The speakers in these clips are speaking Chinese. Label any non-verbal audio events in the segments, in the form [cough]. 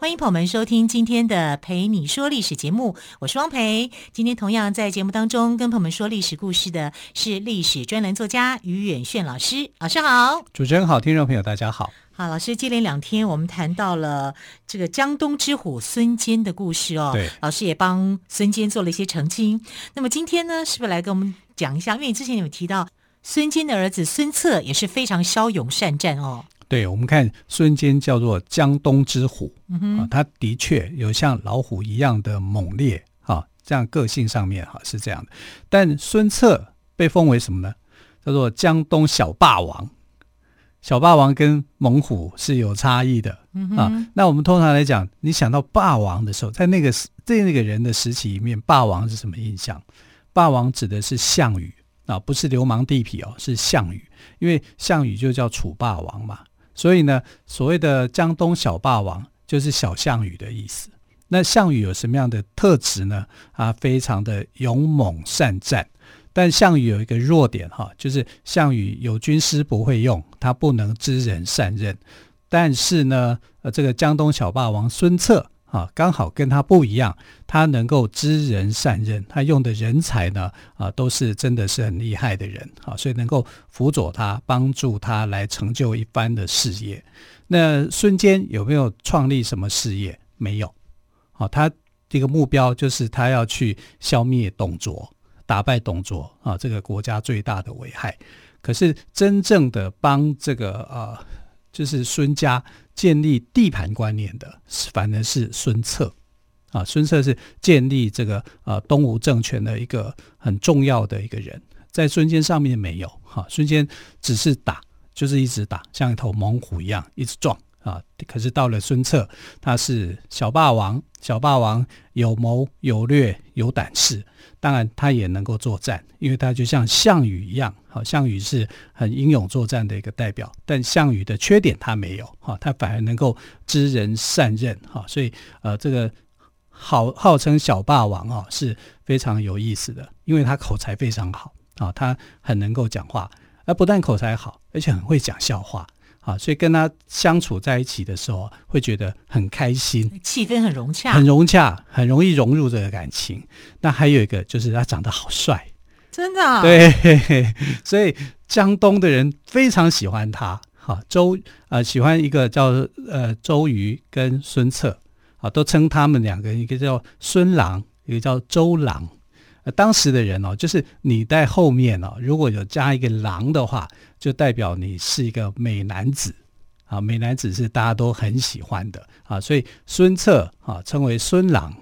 欢迎朋友们收听今天的《陪你说历史》节目，我是汪培。今天同样在节目当中跟朋友们说历史故事的是历史专栏作家于远炫老师，老师好。主持人好，听众朋友大家好。好，老师接连两天我们谈到了这个江东之虎孙坚的故事哦。对，老师也帮孙坚做了一些澄清。那么今天呢，是不是来跟我们讲一下？因为之前有提到孙坚的儿子孙策也是非常骁勇善战哦。对，我们看孙坚叫做江东之虎，嗯，啊，他的确有像老虎一样的猛烈啊，这样个性上面哈是这样的。但孙策被封为什么呢？叫做江东小霸王。小霸王跟猛虎是有差异的，嗯、啊。那我们通常来讲，你想到霸王的时候，在那个在那个人的时期里面，霸王是什么印象？霸王指的是项羽啊，不是流氓地痞哦，是项羽，因为项羽就叫楚霸王嘛。所以呢，所谓的江东小霸王就是小项羽的意思。那项羽有什么样的特质呢？啊，非常的勇猛善战。但项羽有一个弱点哈，就是项羽有军师不会用，他不能知人善任。但是呢，呃，这个江东小霸王孙策啊，刚好跟他不一样，他能够知人善任，他用的人才呢啊，都是真的是很厉害的人啊，所以能够辅佐他，帮助他来成就一番的事业。那孙坚有没有创立什么事业？没有。好，他这个目标就是他要去消灭董卓。打败董卓啊，这个国家最大的危害。可是真正的帮这个啊，就是孙家建立地盘观念的，反而是孙策啊。孙策是建立这个啊东吴政权的一个很重要的一个人，在孙坚上面没有哈。孙坚只是打，就是一直打，像一头猛虎一样，一直撞。啊！可是到了孙策，他是小霸王，小霸王有谋有略有胆识，当然他也能够作战，因为他就像项羽一样，好，项羽是很英勇作战的一个代表，但项羽的缺点他没有，哈，他反而能够知人善任，哈，所以呃，这个号号称小霸王啊是非常有意思的，因为他口才非常好啊，他很能够讲话，而不但口才好，而且很会讲笑话。啊，所以跟他相处在一起的时候，会觉得很开心，气氛很融洽，很融洽，很容易融入这个感情。那还有一个就是他长得好帅，真的啊？对，[laughs] 所以江东的人非常喜欢他。哈，周呃喜欢一个叫呃周瑜跟孙策，啊，都称他们两个，一个叫孙郎，一个叫周郎。呃当时的人哦，就是你在后面哦，如果有加一个“郎”的话，就代表你是一个美男子啊。美男子是大家都很喜欢的啊，所以孙策啊称为孙郎，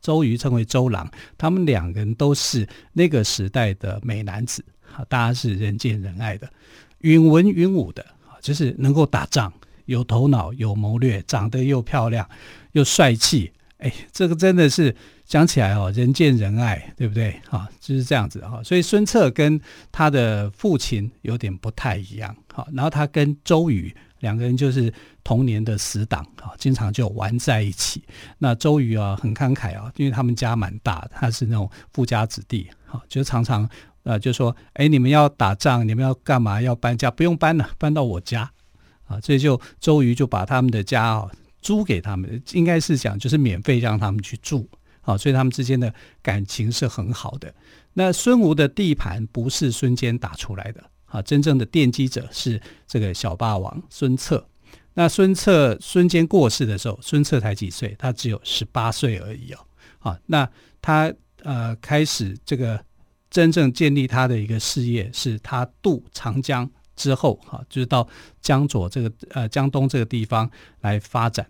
周瑜称为周郎，他们两个人都是那个时代的美男子啊，大家是人见人爱的，允文允武的，就是能够打仗，有头脑，有谋略，长得又漂亮又帅气，哎，这个真的是。讲起来哦，人见人爱，对不对？哈，就是这样子哈。所以孙策跟他的父亲有点不太一样，哈。然后他跟周瑜两个人就是童年的死党，啊，经常就玩在一起。那周瑜啊，很慷慨啊，因为他们家蛮大，他是那种富家子弟，哈，就常常呃，就说，哎，你们要打仗，你们要干嘛？要搬家，不用搬了，搬到我家，啊，所以就周瑜就把他们的家啊租给他们，应该是讲就是免费让他们去住。啊，所以他们之间的感情是很好的。那孙吴的地盘不是孙坚打出来的啊，真正的奠基者是这个小霸王孙策。那孙策孙坚过世的时候，孙策才几岁？他只有十八岁而已哦。啊，那他呃开始这个真正建立他的一个事业，是他渡长江之后，哈，就是到江左这个呃江东这个地方来发展。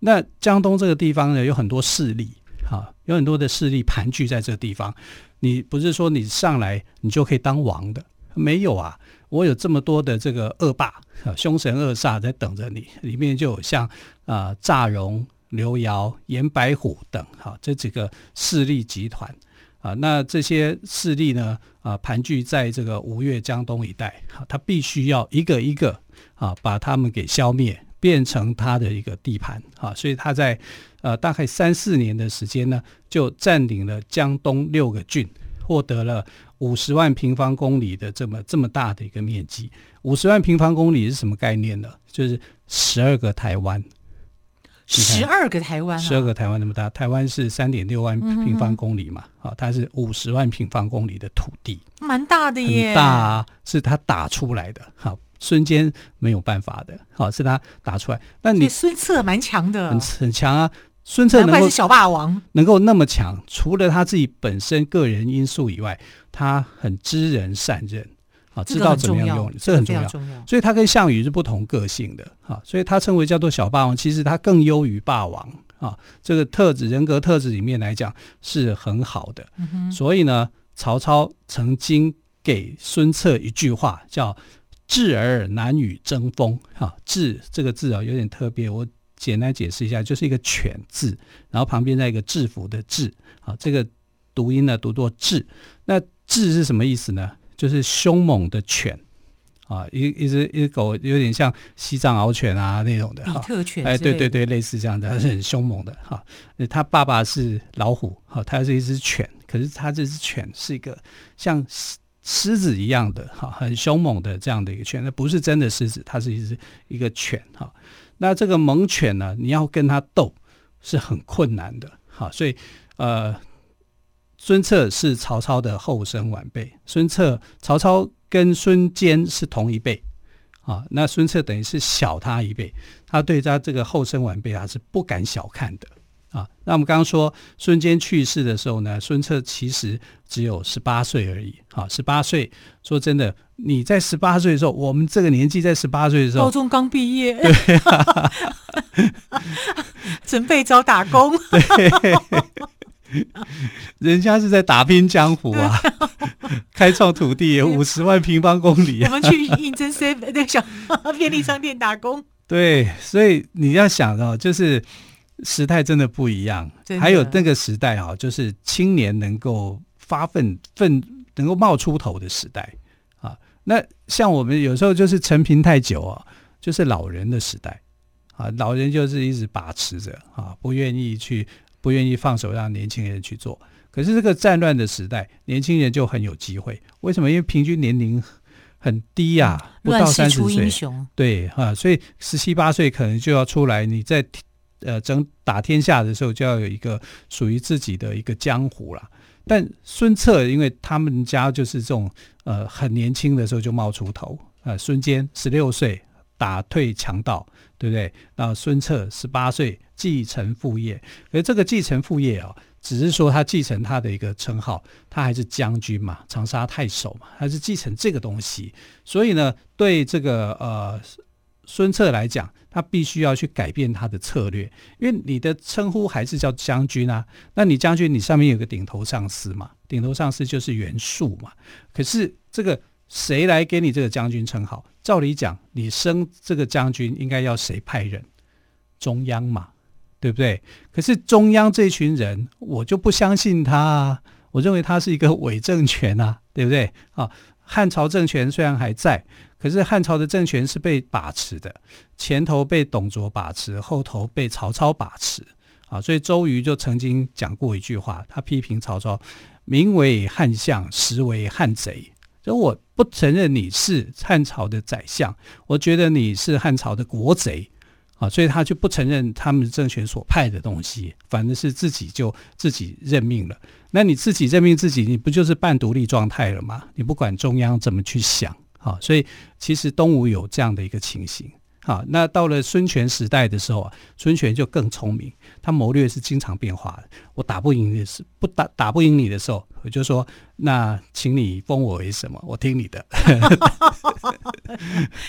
那江东这个地方呢，有很多势力。啊，有很多的势力盘踞在这个地方，你不是说你上来你就可以当王的，没有啊！我有这么多的这个恶霸、啊、凶神恶煞在等着你，里面就有像啊乍荣、刘繇、严白虎等哈、啊、这几个势力集团啊，那这些势力呢啊盘踞在这个吴越江东一带，啊，他必须要一个一个啊把他们给消灭，变成他的一个地盘啊，所以他在呃大概三四年的时间呢，就占领了江东六个郡，获得了五十万平方公里的这么这么大的一个面积。五十万平方公里是什么概念呢？就是十二个台湾。十二个台湾，啊，十二个台湾那么大，台湾是三点六万平方公里嘛，啊、嗯，它是五十万平方公里的土地，蛮大的耶，很大啊，是它打出来的，好，孙坚没有办法的，好，是他打出来。那你孙策蛮强的，很很强啊，孙策能够小霸王，能够那么强，除了他自己本身个人因素以外，他很知人善任。啊，知道怎么样用，这很重要。所以他跟项羽是不同个性的，哈，所以他称为叫做小霸王，其实他更优于霸王啊。这个特质，人格特质里面来讲是很好的。嗯、所以呢，曹操曾经给孙策一句话，叫“智而难与争锋”。哈，智这个字啊有点特别，我简单解释一下，就是一个犬字，然后旁边再一个制服的制，啊，这个读音呢读作制。那制是什么意思呢？就是凶猛的犬啊，一一只一只狗有点像西藏獒犬啊那种的，比特犬，哎，对对对，类似这样的，它是很凶猛的哈。他爸爸是老虎，哈，它是一只犬，可是它这只犬是一个像狮子一样的，哈，很凶猛的这样的一个犬，那不是真的狮子，它是一只一个犬，哈。那这个猛犬呢，你要跟它斗是很困难的，好，所以呃。孙策是曹操的后生晚辈，孙策、曹操跟孙坚是同一辈啊，那孙策等于是小他一辈，他对他这个后生晚辈啊是不敢小看的啊。那我们刚刚说孙坚去世的时候呢，孙策其实只有十八岁而已啊，十八岁。说真的，你在十八岁的时候，我们这个年纪在十八岁的时候，高中刚毕业，对、啊，[laughs] 准备找打工，[laughs] 对。人家是在打拼江湖啊，开创土地五十万平方公里啊。我们去应征 seven 那小 [laughs] 便利商店打工。对，所以你要想到，就是时代真的不一样。还有那个时代啊，就是青年能够发奋奋，能够冒出头的时代啊。那像我们有时候就是陈平太久啊，就是老人的时代啊，老人就是一直把持着啊，不愿意去。不愿意放手让年轻人去做，可是这个战乱的时代，年轻人就很有机会。为什么？因为平均年龄很低呀、啊，不到三十岁。对啊，所以十七八岁可能就要出来，你在呃争打天下的时候，就要有一个属于自己的一个江湖了。但孙策，因为他们家就是这种呃很年轻的时候就冒出头、呃，孙坚十六岁打退强盗。对不对？那孙策十八岁继承父业，而这个继承父业啊，只是说他继承他的一个称号，他还是将军嘛，长沙太守嘛，还是继承这个东西。所以呢，对这个呃孙策来讲，他必须要去改变他的策略，因为你的称呼还是叫将军啊。那你将军，你上面有个顶头上司嘛，顶头上司就是袁术嘛。可是这个。谁来给你这个将军称号？照理讲，你升这个将军应该要谁派人？中央嘛，对不对？可是中央这群人，我就不相信他啊！我认为他是一个伪政权啊，对不对？啊，汉朝政权虽然还在，可是汉朝的政权是被把持的，前头被董卓把持，后头被曹操把持啊。所以周瑜就曾经讲过一句话，他批评曹操：“名为汉相，实为汉贼。”所以我不承认你是汉朝的宰相，我觉得你是汉朝的国贼啊，所以他就不承认他们政权所派的东西，反正是自己就自己任命了。那你自己任命自己，你不就是半独立状态了吗？你不管中央怎么去想好，所以其实东吴有这样的一个情形。好，那到了孙权时代的时候啊，孙权就更聪明，他谋略是经常变化的。我打不赢的是不打打不赢你的时候，我就说，那请你封我为什么？我听你的。[laughs]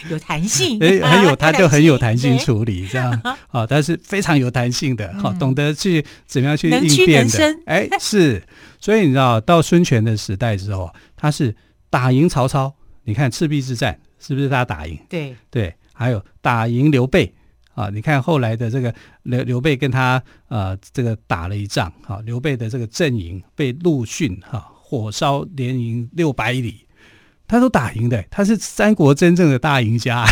有弹性，哎，[laughs] 很有，他就很有弹性 [laughs] 处理这样啊，他是非常有弹性的，好，懂得去怎么样去应变的。哎，是，所以你知道，到孙权的时代之后，他是打赢曹操。你看赤壁之战是不是他打赢？对对。还有打赢刘备啊，你看后来的这个刘刘备跟他呃这个打了一仗，哈，刘备的这个阵营被陆逊哈火烧连营六百里，他都打赢的，他是三国真正的大赢家，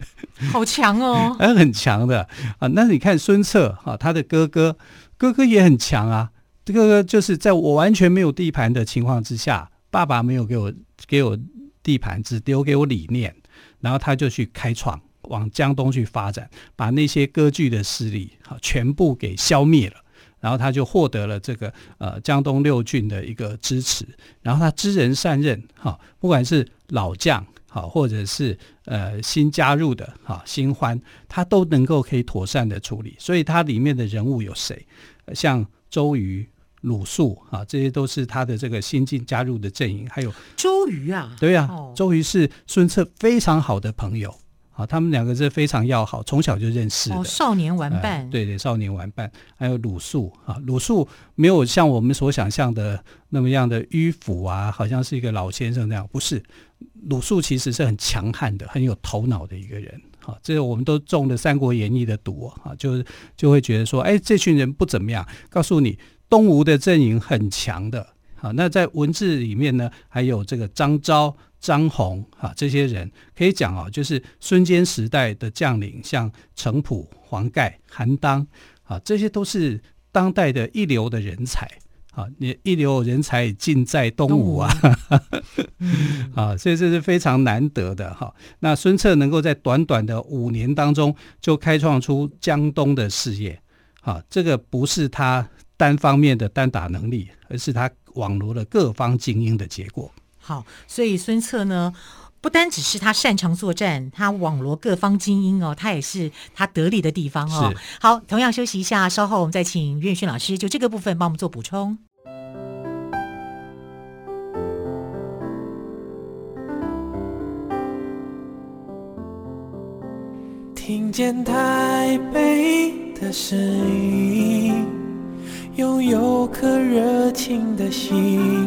[laughs] 好强哦，[laughs] 还很强的啊。那你看孙策哈，他的哥哥哥哥也很强啊，这个就是在我完全没有地盘的情况之下，爸爸没有给我给我地盘，只丢给我理念，然后他就去开创。往江东去发展，把那些割据的势力哈全部给消灭了，然后他就获得了这个呃江东六郡的一个支持，然后他知人善任哈，不管是老将好或者是呃新加入的哈新欢，他都能够可以妥善的处理，所以他里面的人物有谁？像周瑜、鲁肃啊，这些都是他的这个新进加入的阵营，还有周瑜啊，对呀、啊，哦、周瑜是孙策非常好的朋友。啊，他们两个是非常要好，从小就认识的。哦，少年玩伴。呃、对对，少年玩伴。还有鲁肃啊，鲁肃没有像我们所想象的那么样的迂腐啊，好像是一个老先生那样。不是，鲁肃其实是很强悍的，很有头脑的一个人。好、啊，这个我们都中了《三国演义》的毒啊，就就会觉得说，哎，这群人不怎么样。告诉你，东吴的阵营很强的。好、啊，那在文字里面呢，还有这个张昭。张宏啊，这些人可以讲啊，就是孙坚时代的将领，像程普、黄盖、韩当啊，这些都是当代的一流的人才啊。你一流人才尽在东吴啊，[laughs] 啊，所以这是非常难得的哈。那孙策能够在短短的五年当中就开创出江东的事业，啊，这个不是他单方面的单打能力，而是他网罗了各方精英的结果。好，所以孙策呢，不单只是他擅长作战，他网罗各方精英哦，他也是他得力的地方哦。好，同样休息一下，稍后我们再请于远逊老师就这个部分帮我们做补充。听见台北的声音，拥有颗热情的心。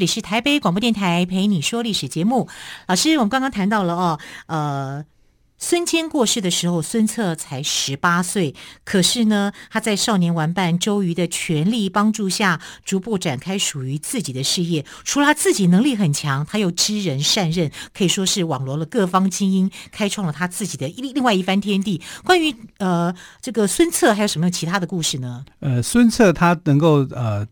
这里是台北广播电台陪你说历史节目，老师，我们刚刚谈到了哦，呃，孙坚过世的时候，孙策才十八岁，可是呢，他在少年玩伴周瑜的全力帮助下，逐步展开属于自己的事业。除了他自己能力很强，他又知人善任，可以说是网罗了各方精英，开创了他自己的另另外一番天地。关于呃这个孙策，还有什么其他的故事呢？呃，孙策他能够呃。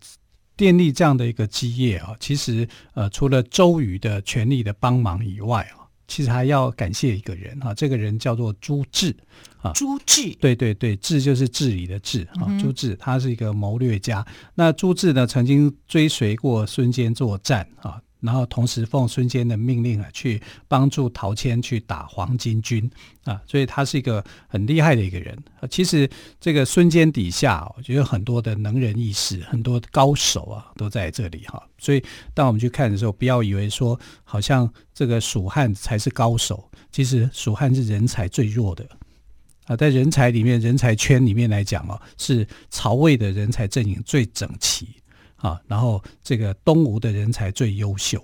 奠立这样的一个基业啊，其实呃，除了周瑜的全力的帮忙以外啊，其实还要感谢一个人啊，这个人叫做朱志啊。朱志，对对对，志就是治理的治啊。嗯、朱志他是一个谋略家。那朱志呢，曾经追随过孙坚作战啊。然后同时奉孙坚的命令啊，去帮助陶谦去打黄巾军啊，所以他是一个很厉害的一个人啊。其实这个孙坚底下，我觉得很多的能人异士，很多高手啊，都在这里哈。所以当我们去看的时候，不要以为说好像这个蜀汉才是高手，其实蜀汉是人才最弱的啊。在人才里面，人才圈里面来讲哦，是曹魏的人才阵营最整齐。啊，然后这个东吴的人才最优秀，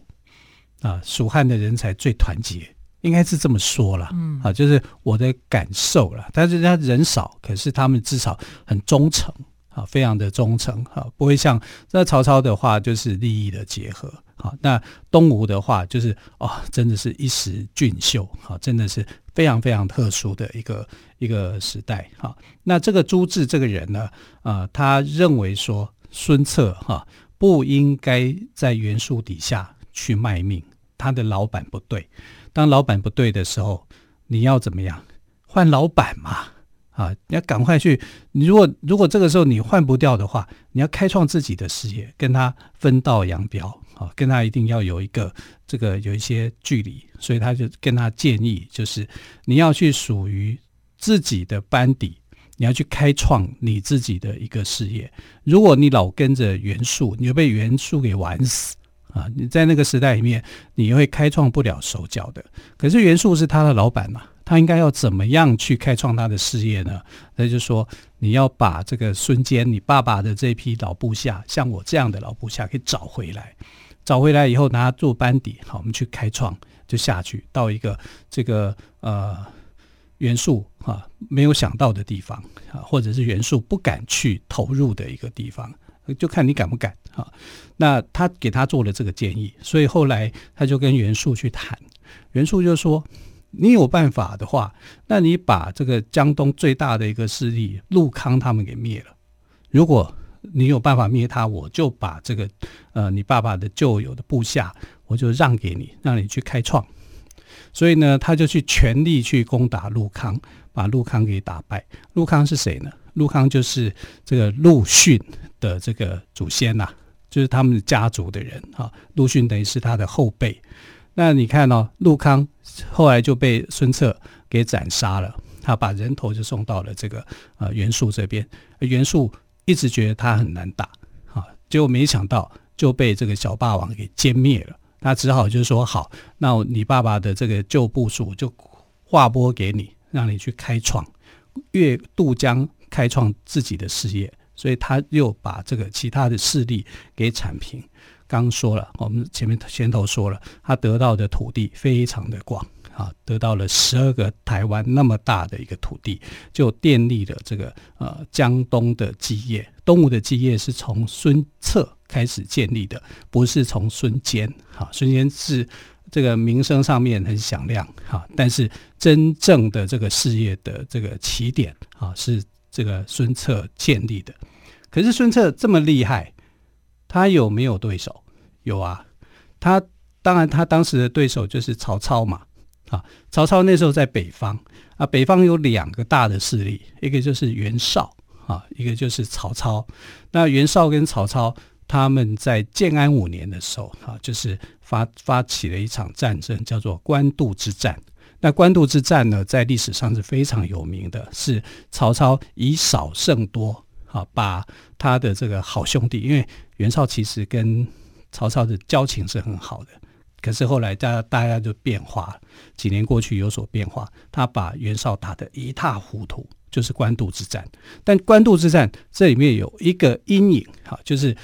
啊，蜀汉的人才最团结，应该是这么说了，嗯，啊，就是我的感受了。但是他人少，可是他们至少很忠诚，啊，非常的忠诚，啊，不会像那曹操的话就是利益的结合，啊，那东吴的话就是哦，真的是一时俊秀，啊，真的是非常非常特殊的一个一个时代，哈。那这个朱治这个人呢，啊，他认为说。孙策哈不应该在袁术底下去卖命，他的老板不对。当老板不对的时候，你要怎么样？换老板嘛啊，你要赶快去。你如果如果这个时候你换不掉的话，你要开创自己的事业，跟他分道扬镳啊，跟他一定要有一个这个有一些距离。所以他就跟他建议，就是你要去属于自己的班底，你要去开创你自己的一个事业。如果你老跟着袁术，你就被袁术给玩死啊！你在那个时代里面，你会开创不了手脚的。可是袁术是他的老板嘛。他应该要怎么样去开创他的事业呢？那就是说，你要把这个孙坚，你爸爸的这批老部下，像我这样的老部下，给找回来。找回来以后，拿他做班底，好，我们去开创，就下去到一个这个呃袁术啊没有想到的地方啊，或者是袁术不敢去投入的一个地方，就看你敢不敢啊。那他给他做了这个建议，所以后来他就跟袁术去谈，袁术就说。你有办法的话，那你把这个江东最大的一个势力陆康他们给灭了。如果你有办法灭他，我就把这个呃你爸爸的旧有的部下，我就让给你，让你去开创。所以呢，他就去全力去攻打陆康，把陆康给打败。陆康是谁呢？陆康就是这个陆逊的这个祖先呐、就是他们家族的人啊。陆逊等于是他的后辈。那你看哦，陆康后来就被孙策给斩杀了，他把人头就送到了这个呃袁术这边，袁术一直觉得他很难打，啊，结果没想到就被这个小霸王给歼灭了，他只好就是说好，那你爸爸的这个旧部属就划拨给你，让你去开创，越渡江开创自己的事业，所以他又把这个其他的势力给铲平。刚说了，我们前面前头说了，他得到的土地非常的广啊，得到了十二个台湾那么大的一个土地，就奠定了这个呃江东的基业。东吴的基业是从孙策开始建立的，不是从孙坚。哈，孙坚是这个名声上面很响亮哈，但是真正的这个事业的这个起点啊，是这个孙策建立的。可是孙策这么厉害。他有没有对手？有啊，他当然，他当时的对手就是曹操嘛。啊，曹操那时候在北方啊，北方有两个大的势力，一个就是袁绍啊，一个就是曹操。那袁绍跟曹操他们在建安五年的时候啊，就是发发起了一场战争，叫做官渡之战。那官渡之战呢，在历史上是非常有名的，是曹操以少胜多啊，把他的这个好兄弟，因为袁绍其实跟曹操的交情是很好的，可是后来大家大家就变化，几年过去有所变化，他把袁绍打得一塌糊涂，就是官渡之战。但官渡之战这里面有一个阴影，哈，就是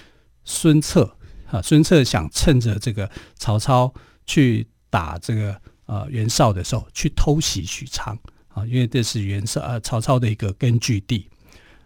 孙策，啊，孙策想趁着这个曹操去打这个呃袁绍的时候，去偷袭许昌，啊，因为这是袁绍呃曹操的一个根据地。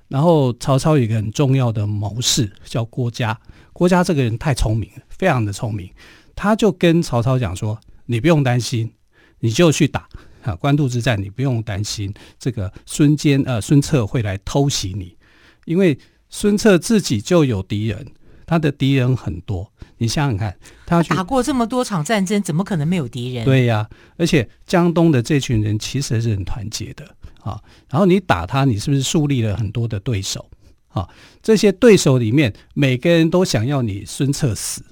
然后曹操有一个很重要的谋士叫郭嘉，郭嘉这个人太聪明了，非常的聪明，他就跟曹操讲说：“你不用担心，你就去打啊，官渡之战，你不用担心这个孙坚呃孙策会来偷袭你，因为孙策自己就有敌人，他的敌人很多，你想想看，他打过这么多场战争，怎么可能没有敌人？对呀、啊，而且江东的这群人其实是很团结的。”啊，然后你打他，你是不是树立了很多的对手？啊，这些对手里面，每个人都想要你孙策死，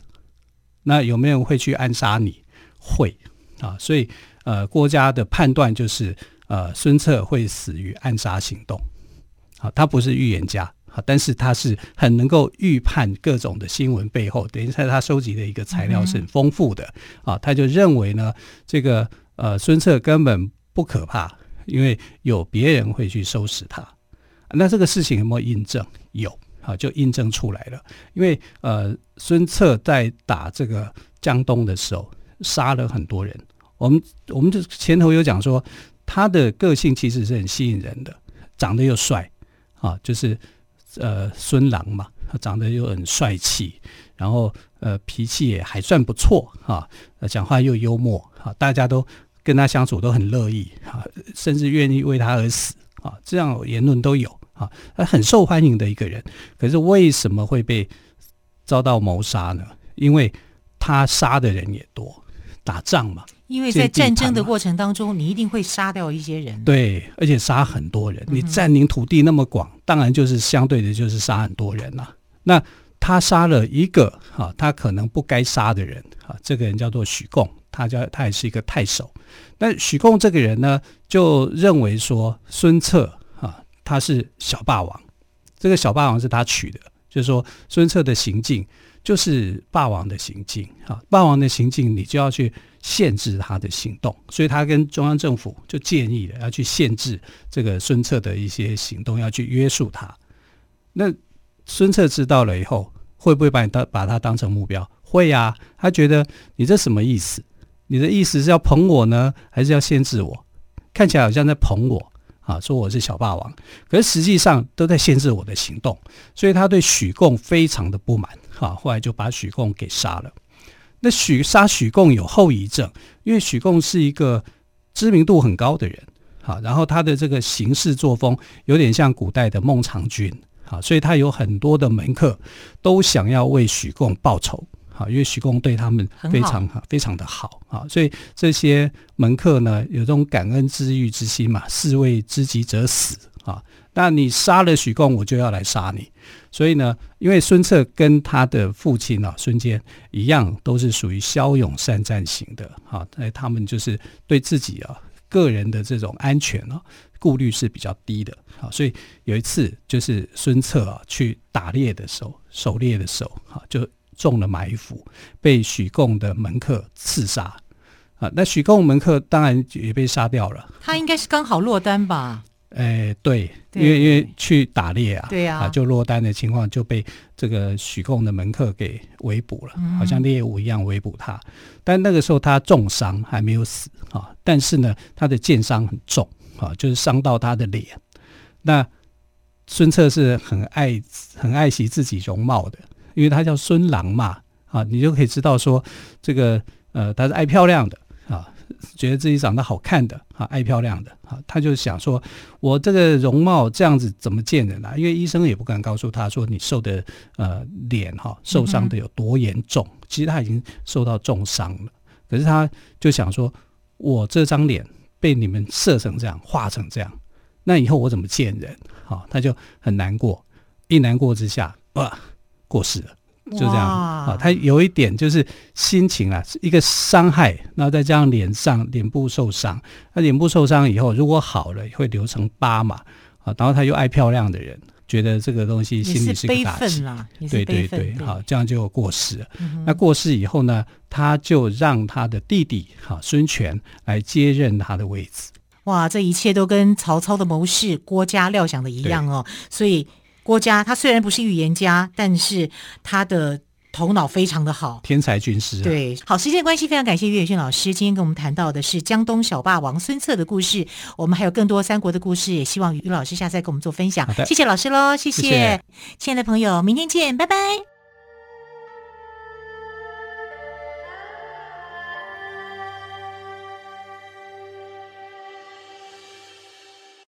那有没有人会去暗杀你？会啊，所以呃，郭嘉的判断就是呃，孙策会死于暗杀行动。啊，他不是预言家啊，但是他是很能够预判各种的新闻背后，等于在他收集的一个材料是很丰富的啊，他就认为呢，这个呃，孙策根本不可怕。因为有别人会去收拾他，那这个事情有没有印证？有啊，就印证出来了。因为呃，孙策在打这个江东的时候，杀了很多人。我们我们就前头有讲说，他的个性其实是很吸引人的，长得又帅啊，就是呃孙郎嘛，他长得又很帅气，然后呃脾气也还算不错啊，讲话又幽默啊，大家都。跟他相处都很乐意啊，甚至愿意为他而死啊，这样言论都有啊，很受欢迎的一个人。可是为什么会被遭到谋杀呢？因为他杀的人也多，打仗嘛。因为在战争的过程当中，你一定会杀掉一些人。对，而且杀很多人。你占领土地那么广，当然就是相对的，就是杀很多人了。那他杀了一个哈，他可能不该杀的人啊，这个人叫做许贡，他叫他也是一个太守。但许贡这个人呢，就认为说孙策啊，他是小霸王，这个小霸王是他取的，就是说孙策的行径就是霸王的行径啊，霸王的行径你就要去。限制他的行动，所以他跟中央政府就建议了，要去限制这个孙策的一些行动，要去约束他。那孙策知道了以后，会不会把你当把他当成目标？会呀、啊，他觉得你这什么意思？你的意思是要捧我呢，还是要限制我？看起来好像在捧我啊，说我是小霸王，可是实际上都在限制我的行动。所以他对许贡非常的不满，哈、啊，后来就把许贡给杀了。那许杀许贡有后遗症，因为许贡是一个知名度很高的人，好，然后他的这个行事作风有点像古代的孟尝君，好，所以他有很多的门客都想要为许贡报仇，好，因为徐公对他们非常好，非常的好，啊，所以这些门客呢有这种感恩知遇之心嘛，士为知己者死，啊，那你杀了许贡，我就要来杀你。所以呢，因为孙策跟他的父亲啊孙坚一样，都是属于骁勇善战型的哈，那他们就是对自己啊个人的这种安全啊顾虑是比较低的啊，所以有一次就是孙策啊去打猎的时候，狩猎的时候哈，就中了埋伏，被许贡的门客刺杀啊。那许贡门客当然也被杀掉了，他应该是刚好落单吧。哎，对，因为因为去打猎啊，对呀，啊，就落单的情况就被这个许贡的门客给围捕了，好像猎物一样围捕他。但那个时候他重伤，还没有死啊。但是呢，他的箭伤很重啊，就是伤到他的脸。那孙策是很爱很爱惜自己容貌的，因为他叫孙郎嘛啊，你就可以知道说这个呃，他是爱漂亮的啊。觉得自己长得好看的啊，爱漂亮的啊，他就想说，我这个容貌这样子怎么见人啊？因为医生也不敢告诉他说你受的呃脸哈受伤的有多严重，其实他已经受到重伤了。可是他就想说，我这张脸被你们射成这样，画成这样，那以后我怎么见人？啊，他就很难过，一难过之下，啊，过世了。就这样啊，他有一点就是心情啊，一个伤害，然后再加上脸上脸部受伤，他脸部受伤以后，如果好了会留成疤嘛啊，然后他又爱漂亮的人，觉得这个东西心里是个打击，对对对，好，这样就过世了。嗯、那过世以后呢，他就让他的弟弟哈孙权来接任他的位置。哇，这一切都跟曹操的谋士郭嘉料想的一样哦，所以。郭嘉他虽然不是预言家，但是他的头脑非常的好，天才军师啊。对，好，时间关系，非常感谢岳宇俊老师今天跟我们谈到的是江东小霸王孙策的故事。我们还有更多三国的故事，也希望于老师下次再跟我们做分享。谢谢老师喽，谢谢，谢谢亲爱的朋友，明天见，拜拜。